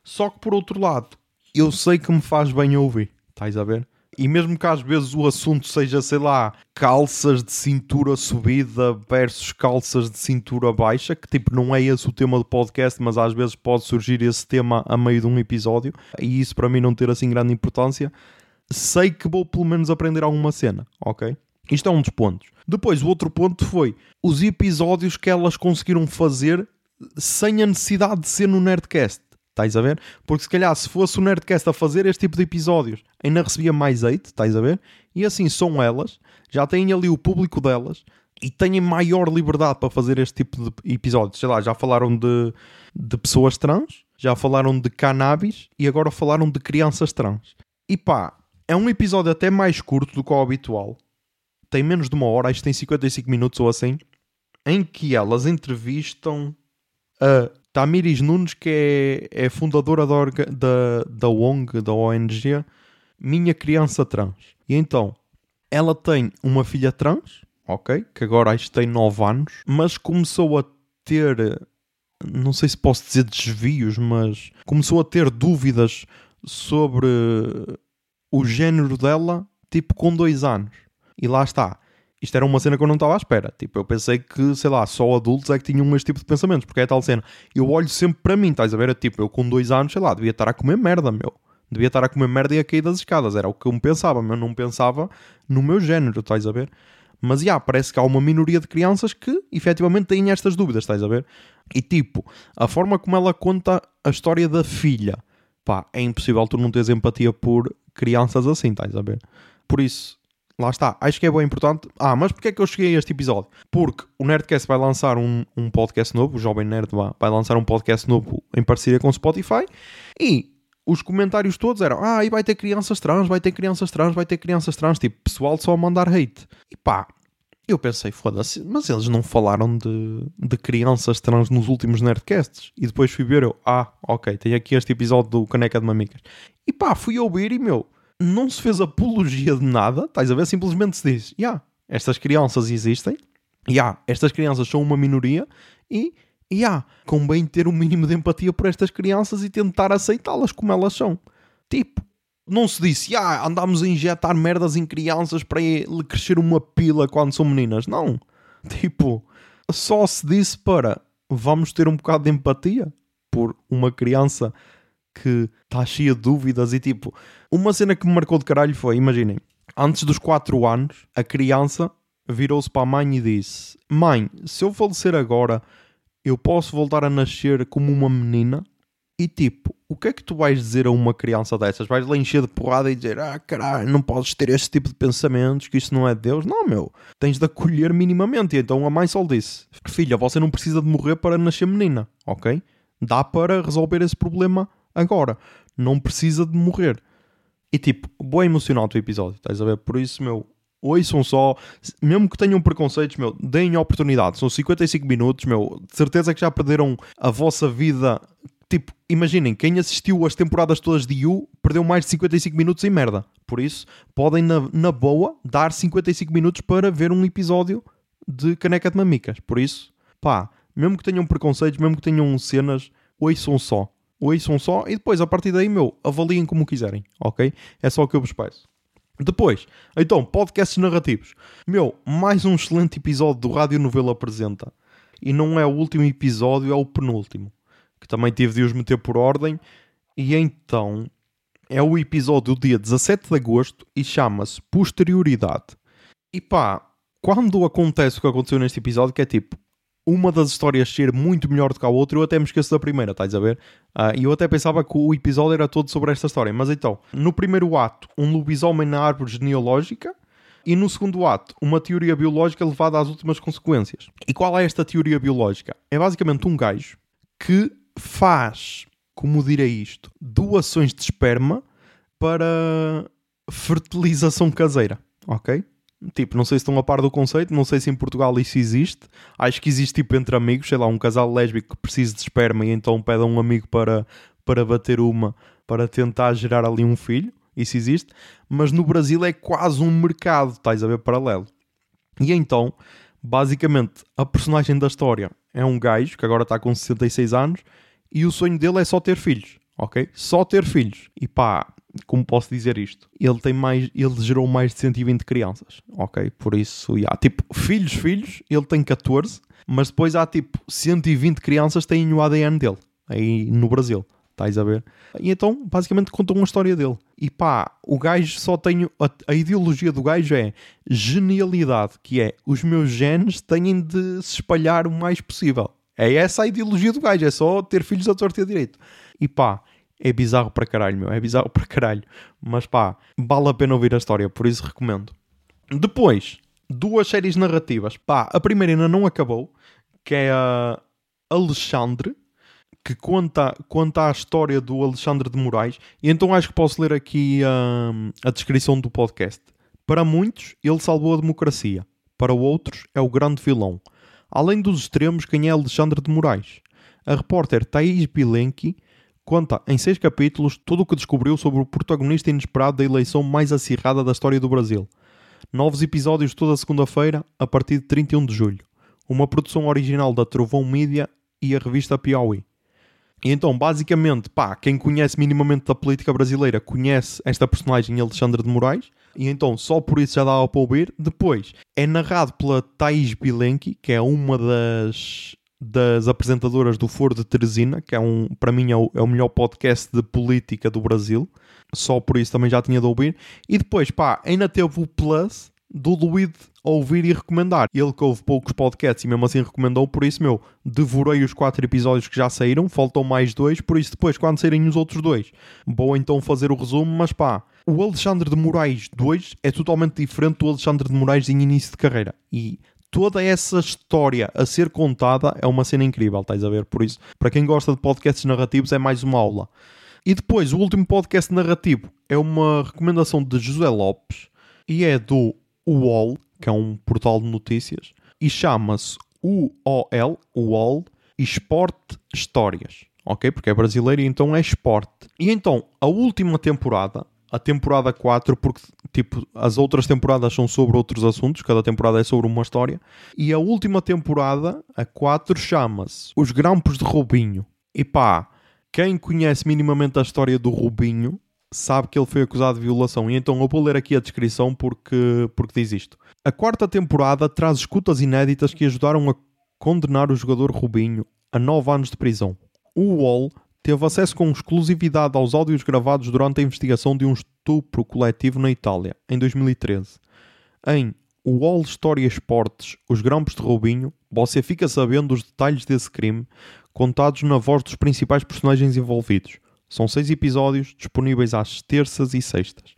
Só que por outro lado, eu sei que me faz bem ouvir, estás a ver? E mesmo que às vezes o assunto seja, sei lá, calças de cintura subida versus calças de cintura baixa, que tipo não é esse o tema do podcast, mas às vezes pode surgir esse tema a meio de um episódio, e isso para mim não ter assim grande importância, sei que vou pelo menos aprender alguma cena, ok? Isto é um dos pontos. Depois, o outro ponto foi os episódios que elas conseguiram fazer sem a necessidade de ser no Nerdcast. Estás a ver? Porque se calhar se fosse o Nerdcast a fazer este tipo de episódios, ainda recebia mais hate, estás a ver? E assim são elas, já têm ali o público delas e têm maior liberdade para fazer este tipo de episódios. Sei lá, já falaram de, de pessoas trans, já falaram de cannabis e agora falaram de crianças trans. E pá, é um episódio até mais curto do que o habitual. Tem menos de uma hora, isto tem 55 minutos ou assim, em que elas entrevistam a Tamiris Nunes, que é, é fundadora da, da, da ONG, da ONG, Minha Criança Trans. E então, ela tem uma filha trans, ok? Que agora acho tem 9 anos, mas começou a ter, não sei se posso dizer desvios, mas começou a ter dúvidas sobre o género dela, tipo com 2 anos. E lá está isto era uma cena que eu não estava à espera. Tipo, eu pensei que, sei lá, só adultos é que tinham este tipo de pensamentos, porque é tal cena. Eu olho sempre para mim, estás a ver? tipo, eu com dois anos, sei lá, devia estar a comer merda, meu. Devia estar a comer merda e a cair das escadas. Era o que eu me pensava, mas eu não pensava no meu género, estás a ver? Mas, já, parece que há uma minoria de crianças que, efetivamente, têm estas dúvidas, estás a ver? E, tipo, a forma como ela conta a história da filha pá, é impossível tu não teres empatia por crianças assim, estás a ver? Por isso, lá está, acho que é bem importante. Ah, mas porquê é que eu cheguei a este episódio? Porque o Nerdcast vai lançar um, um podcast novo, o Jovem Nerd vai, vai lançar um podcast novo em parceria com o Spotify e os comentários todos eram ah, e vai ter crianças trans, vai ter crianças trans, vai ter crianças trans, tipo, pessoal só a mandar hate. E pá, eu pensei, foda-se, mas eles não falaram de, de crianças trans nos últimos Nerdcasts. E depois fui ver eu, ah, ok, tem aqui este episódio do Caneca de Mamicas. E pá, fui ouvir e meu, não se fez apologia de nada, estás a ver? Simplesmente se diz, yeah, estas crianças existem, yeah, estas crianças são uma minoria e, yeah, convém ter um mínimo de empatia por estas crianças e tentar aceitá-las como elas são. Tipo, não se disse, ah, andámos a injetar merdas em crianças para lhe crescer uma pila quando são meninas. Não. Tipo, só se disse para vamos ter um bocado de empatia por uma criança que está cheia de dúvidas e tipo, uma cena que me marcou de caralho foi, imaginem, antes dos 4 anos, a criança virou-se para a mãe e disse: Mãe, se eu falecer agora, eu posso voltar a nascer como uma menina? E tipo, o que é que tu vais dizer a uma criança dessas? Vais lá encher de porrada e dizer: Ah, caralho, não podes ter este tipo de pensamentos, que isso não é Deus? Não, meu. Tens de acolher minimamente. E então a mãe só disse: Filha, você não precisa de morrer para nascer menina, ok? Dá para resolver esse problema agora. Não precisa de morrer. E tipo, boa emocional o episódio, estás a ver? Por isso, meu, ouçam só, mesmo que tenham preconceitos, meu, deem oportunidade. São 55 minutos, meu, de certeza que já perderam a vossa vida. Tipo, imaginem, quem assistiu as temporadas todas de You perdeu mais de 55 minutos em merda. Por isso, podem, na, na boa, dar 55 minutos para ver um episódio de Caneca de Mamicas. Por isso, pá, mesmo que tenham preconceitos, mesmo que tenham cenas, ouçam só ouçam só e depois a partir daí, meu, avaliem como quiserem, ok? É só o que eu vos peço. Depois, então, podcasts narrativos. Meu, mais um excelente episódio do Rádio Novela Apresenta. E não é o último episódio, é o penúltimo. Que também tive de os meter por ordem. E então, é o episódio do dia 17 de agosto e chama-se Posterioridade. E pá, quando acontece o que aconteceu neste episódio, que é tipo, uma das histórias ser muito melhor do que a outra, eu até me esqueço da primeira, estás a ver? Uh, e eu até pensava que o episódio era todo sobre esta história. Mas então, no primeiro ato, um lobisomem na árvore genealógica. E no segundo ato, uma teoria biológica levada às últimas consequências. E qual é esta teoria biológica? É basicamente um gajo que faz, como direi isto, doações de esperma para fertilização caseira, ok? Tipo, não sei se estão a par do conceito, não sei se em Portugal isso existe. Acho que existe tipo entre amigos, sei lá, um casal lésbico que precisa de esperma e então pede a um amigo para, para bater uma para tentar gerar ali um filho. Isso existe. Mas no Brasil é quase um mercado, estás a ver, paralelo. E então, basicamente, a personagem da história é um gajo que agora está com 66 anos e o sonho dele é só ter filhos, ok? Só ter filhos. E pá, como posso dizer isto? Ele tem mais, ele gerou mais de 120 crianças, ok? Por isso, yeah. tipo, filhos, filhos, ele tem 14, mas depois há tipo 120 crianças têm o ADN dele, aí no Brasil, estás a ver? E então, basicamente, contam uma história dele. E pá, o gajo só tem, a, a ideologia do gajo é genialidade, que é, os meus genes têm de se espalhar o mais possível. É essa a ideologia do gajo, é só ter filhos a torta e a direito. E pá, é bizarro para caralho, meu. É bizarro para caralho. Mas pá, vale a pena ouvir a história, por isso recomendo. Depois, duas séries narrativas. Pá, a primeira ainda não acabou, que é a Alexandre, que conta, conta a história do Alexandre de Moraes. E então acho que posso ler aqui um, a descrição do podcast. Para muitos, ele salvou a democracia. Para outros, é o grande vilão. Além dos extremos, quem é Alexandre de Moraes? A repórter Thaís Bilenki conta em seis capítulos tudo o que descobriu sobre o protagonista inesperado da eleição mais acirrada da história do Brasil. Novos episódios toda segunda-feira, a partir de 31 de julho. Uma produção original da Trovão Media e a revista Piauí. E então, basicamente, pá, quem conhece minimamente da política brasileira conhece esta personagem Alexandre de Moraes, e então só por isso já dava para ouvir. Depois, é narrado pela Thais Bilenki, que é uma das das apresentadoras do Foro de Teresina, que é um, para mim é o, é o melhor podcast de política do Brasil. Só por isso também já tinha de ouvir. E depois, pá, ainda teve o plus do Luíde ouvir e recomendar. Ele que ouve poucos podcasts e mesmo assim recomendou, por isso, meu, devorei os quatro episódios que já saíram, faltam mais dois, por isso depois, quando saírem os outros dois, vou então fazer o resumo, mas pá, o Alexandre de Moraes 2 é totalmente diferente do Alexandre de Moraes em início de carreira. E toda essa história a ser contada é uma cena incrível, estás a ver? Por isso, para quem gosta de podcasts narrativos, é mais uma aula. E depois, o último podcast narrativo é uma recomendação de José Lopes e é do UOL, que é um portal de notícias, e chama-se UOL, UOL Esporte Histórias, ok? Porque é brasileiro e então é esporte. E então, a última temporada, a temporada 4, porque tipo, as outras temporadas são sobre outros assuntos, cada temporada é sobre uma história, e a última temporada, a 4, chama-se Os Grampos de Rubinho. E pá, quem conhece minimamente a história do Rubinho sabe que ele foi acusado de violação. E então eu vou ler aqui a descrição porque, porque diz isto. A quarta temporada traz escutas inéditas que ajudaram a condenar o jogador Rubinho a nove anos de prisão. O UOL teve acesso com exclusividade aos áudios gravados durante a investigação de um estupro coletivo na Itália, em 2013. Em o All História Esportes, Os Grampos de Rubinho, você fica sabendo os detalhes desse crime, contados na voz dos principais personagens envolvidos. São seis episódios disponíveis às terças e sextas.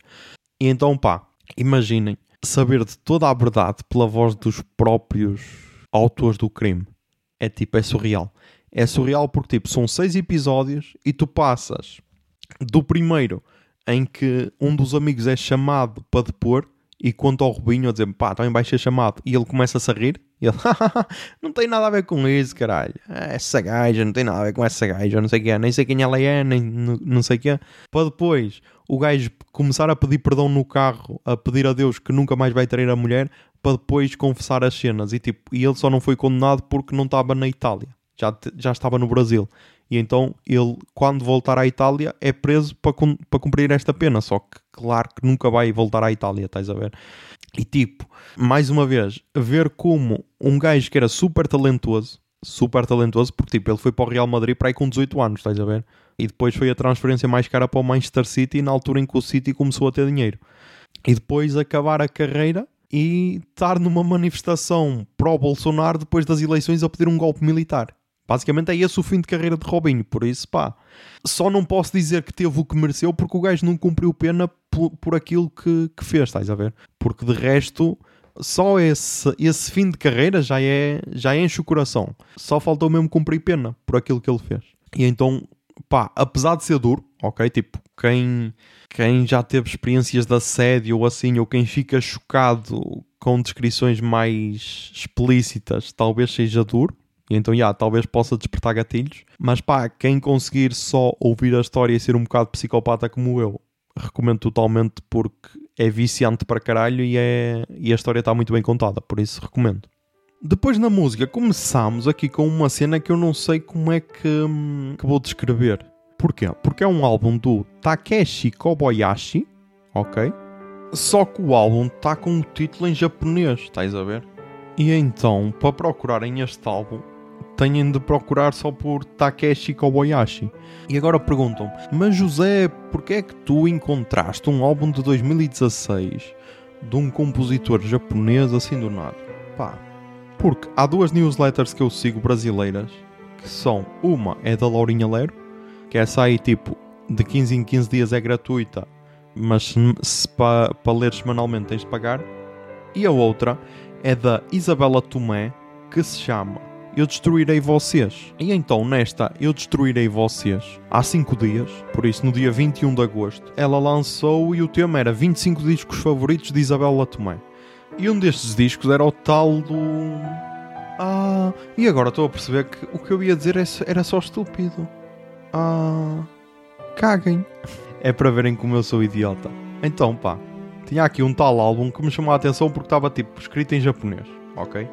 E então, pá, imaginem saber de toda a verdade pela voz dos próprios autores do crime. É tipo, é surreal. É surreal porque, tipo, são seis episódios e tu passas do primeiro em que um dos amigos é chamado para depor e conta ao Rubinho a dizer pá, também vai ser chamado. E ele começa-se a rir. E ele, não tem nada a ver com isso, caralho. É essa gaja não tem nada a ver com essa gaja, não sei o que é, nem sei quem ela é, nem não sei o que é. Para depois o gajo começar a pedir perdão no carro, a pedir a Deus que nunca mais vai trair a mulher, para depois confessar as cenas. E, tipo, e ele só não foi condenado porque não estava na Itália, já, já estava no Brasil. E então ele, quando voltar à Itália, é preso para, para cumprir esta pena. Só que, claro que nunca vai voltar à Itália, estás a ver? E tipo, mais uma vez, ver como um gajo que era super talentoso, super talentoso, porque tipo, ele foi para o Real Madrid para aí com 18 anos, estás a ver? E depois foi a transferência mais cara para o Manchester City, na altura em que o City começou a ter dinheiro. E depois acabar a carreira e estar numa manifestação pró-Bolsonaro depois das eleições a pedir um golpe militar. Basicamente é esse o fim de carreira de Robinho, por isso pá. Só não posso dizer que teve o que mereceu porque o gajo não cumpriu pena por, por aquilo que, que fez, estás a ver? Porque de resto, só esse, esse fim de carreira já é já enche o coração. Só faltou mesmo cumprir pena por aquilo que ele fez. E então, pá, apesar de ser duro, ok? Tipo, quem, quem já teve experiências de assédio ou assim, ou quem fica chocado com descrições mais explícitas, talvez seja duro e então, já, yeah, talvez possa despertar gatilhos. Mas pá, quem conseguir só ouvir a história e ser um bocado psicopata como eu, recomendo totalmente porque é viciante para caralho e, é... e a história está muito bem contada, por isso recomendo. Depois na música começamos aqui com uma cena que eu não sei como é que, hum, que vou descrever. Porquê? Porque é um álbum do Takeshi Kobayashi, ok? Só que o álbum está com o título em japonês, estás a ver? E então, para procurarem este álbum, têm de procurar só por Takeshi Kobayashi. E agora perguntam mas José, porquê é que tu encontraste um álbum de 2016 de um compositor japonês assim do nada? Pá, porque há duas newsletters que eu sigo brasileiras, que são, uma é da Laurinha Lero, que essa aí tipo, de 15 em 15 dias é gratuita, mas para pa ler semanalmente tens de pagar, e a outra é da Isabela Tomé, que se chama eu destruirei vocês. E então, nesta Eu Destruirei Vocês, há 5 dias, por isso no dia 21 de agosto, ela lançou e o tema era 25 discos favoritos de Isabela Tomé. E um destes discos era o tal do. Ah, e agora estou a perceber que o que eu ia dizer é era só estúpido. Ah, caguem. É para verem como eu sou idiota. Então, pá, tinha aqui um tal álbum que me chamou a atenção porque estava tipo escrito em japonês, ok?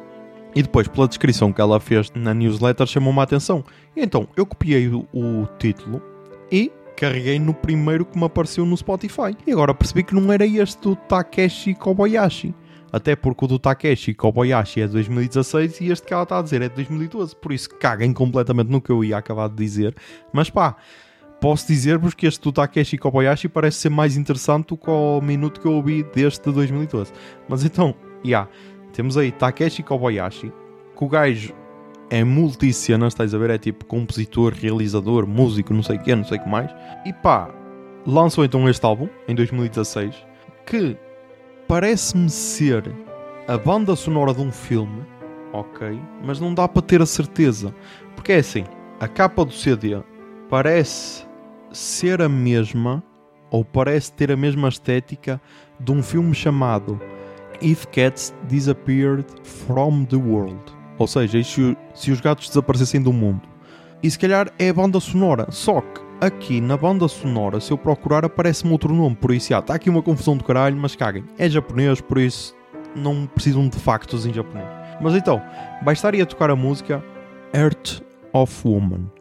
E depois, pela descrição que ela fez na newsletter, chamou-me a atenção. E então, eu copiei o, o, título e carreguei no primeiro que me apareceu no Spotify. E agora percebi que não era este do Takeshi Kobayashi. Até porque o do Takeshi Kobayashi é de 2016 e este que ela está a dizer é de 2012. Por isso, caguem completamente no que eu ia acabar de dizer. Mas pá, posso dizer-vos que este do Takeshi Kobayashi parece ser mais interessante do que o minuto que eu ouvi deste de 2012. Mas então, já, yeah, temos aí Takeshi Kobayashi, que o gajo é multi-cenas, estás a ver? É tipo compositor, realizador, músico, não sei o que, não sei o que mais. E pá, lançou então este álbum, em 2016, que parece-me ser a banda sonora de um filme, ok? Mas não dá para ter a certeza. Porque é assim, a capa do CD parece ser a mesma, ou parece ter a mesma estética de um filme chamado If Cats Disappeared from the World. Ou seja, se, se os gatos desaparecessem do mundo. E se calhar é a banda sonora. Só que aqui na banda sonora, se eu procurar, aparece-me outro nome. Por isso, está aqui uma confusão do caralho, mas caguem. É japonês, por isso não precisam de factos em japonês. Mas então, vai estar aí a tocar a música Earth of Woman.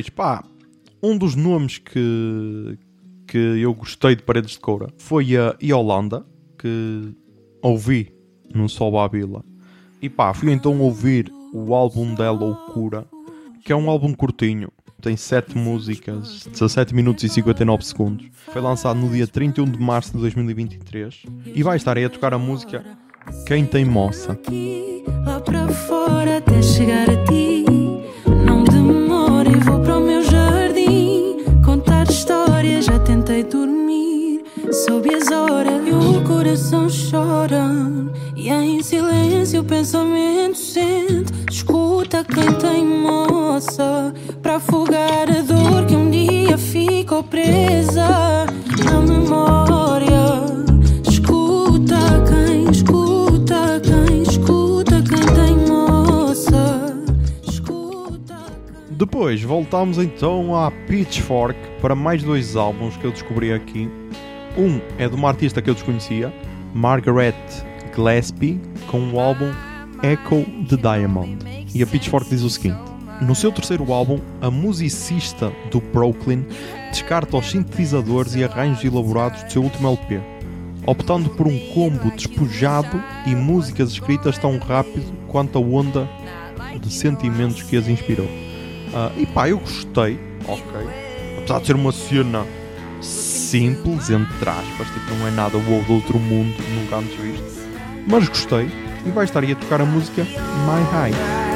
Depois, pá, um dos nomes que, que eu gostei de Paredes de Coura foi a Yolanda, que ouvi no Sol Babila. E pá, fui então ouvir o álbum dela, Loucura, que é um álbum curtinho, tem 7 músicas, 17 minutos e 59 segundos. Foi lançado no dia 31 de março de 2023 e vai estar aí a tocar a música Quem Tem Moça. Lá para fora até chegar a ti. Pensamento sente. Escuta quem tem moça para afogar a dor que um dia ficou presa na memória. Escuta quem, escuta quem, escuta quem. Depois voltamos então à Pitchfork para mais dois álbuns que eu descobri aqui. Um é de uma artista que eu desconhecia, Margaret Gillespie, com o álbum Echo the Diamond. E a Pitchfork diz o seguinte: No seu terceiro álbum, a musicista do Brooklyn descarta os sintetizadores e arranjos elaborados do seu último LP, optando por um combo despojado e músicas escritas tão rápido quanto a onda de sentimentos que as inspirou. Uh, e pá, eu gostei, ok. Apesar de ser uma cena simples, entre aspas, tipo, não é nada wow do outro mundo, nunca antes visto. Mas gostei e vai estar aí a tocar a música My High.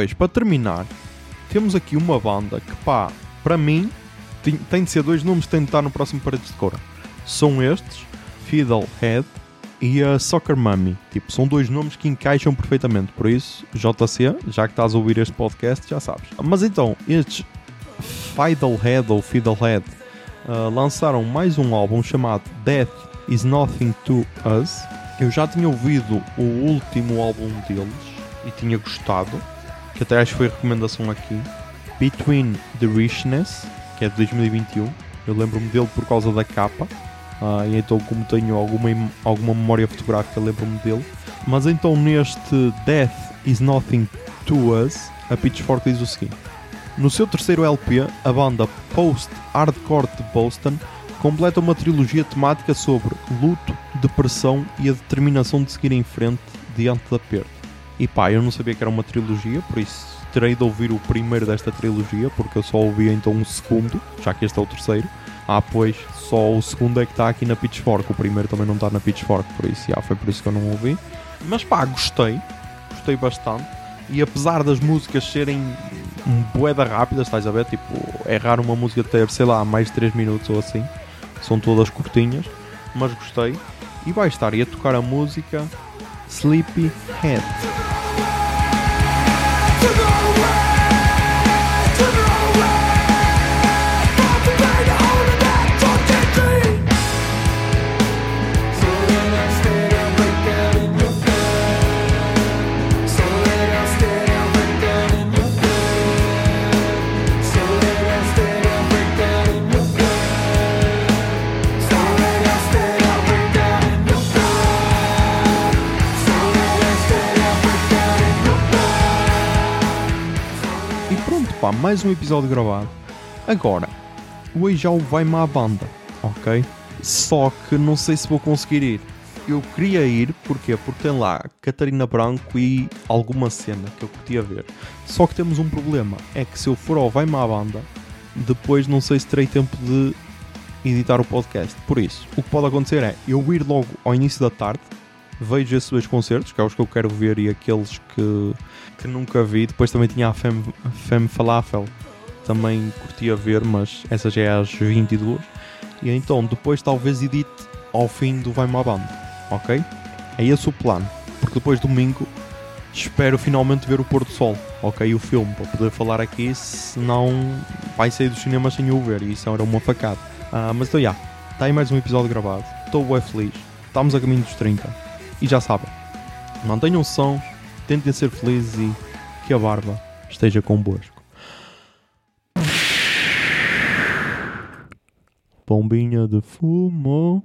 Depois, para terminar, temos aqui uma banda que, pá, para mim, tem, tem de ser dois nomes que têm de estar no próximo Paredes de Cora. São estes, Fiddlehead e a Soccer Mummy. Tipo, são dois nomes que encaixam perfeitamente. Por isso, JC, já que estás a ouvir este podcast, já sabes. Mas então, estes Fiddlehead ou Fiddlehead ah, lançaram mais um álbum chamado Death Is Nothing to Us. Eu já tinha ouvido o último álbum deles e tinha gostado, que até acho que foi recomendação aqui. Between the Richness, que é de 2021. Eu lembro-me dele por causa da capa. Ah, e então, como tenho alguma, alguma memória fotográfica, lembro-me dele. Mas então, neste Death is Nothing to Us, a Pitchfork diz o seguinte: No seu terceiro LP, a banda Post Hardcore de Boston completa uma trilogia temática sobre luto, depressão e a determinação de seguir em frente diante da perda. E pá, eu não sabia que era uma trilogia, por isso terei de ouvir o primeiro desta trilogia, porque eu só ouvi então o segundo, já que este é o terceiro. Ah, pois, só o segundo é que está aqui na Pitchfork, o primeiro também não está na Pitchfork, por isso, já, foi por isso que eu não ouvi. Mas pá, gostei. gostei bastante. E apesar das músicas serem boeda rápidas, estás a ver? Tipo, é raro uma música ter, sei lá, mais de 3 minutos ou assim. São todas curtinhas, mas gostei. E vai estar aí a tocar a música Sleepy Head. Pá, mais um episódio gravado. Agora, hoje já vai-me à banda, ok? Só que não sei se vou conseguir ir. Eu queria ir, porquê? Porque tem lá Catarina Branco e alguma cena que eu curtia ver. Só que temos um problema, é que se eu for ao vai-me à banda, depois não sei se terei tempo de editar o podcast. Por isso, o que pode acontecer é eu ir logo ao início da tarde, vejo esses dois concertos, que é os que eu quero ver, e aqueles que, que nunca vi. Depois também tinha a Femme, Femme Falafel, também curtia ver, mas essa já é às 22. E então depois talvez edite ao fim do Vai-me à Banda, ok? É esse o plano, porque depois domingo espero finalmente ver o Pôr do Sol, ok? O filme, para poder falar aqui, senão vai sair dos cinemas sem o ver, e isso era uma facada. Ah, mas então já, está aí mais um episódio gravado, estou bem feliz, estamos a caminho dos 30, e já sabem, mantenham sons, tentem ser felizes e que a barba esteja convosco. Bombinha de fumo.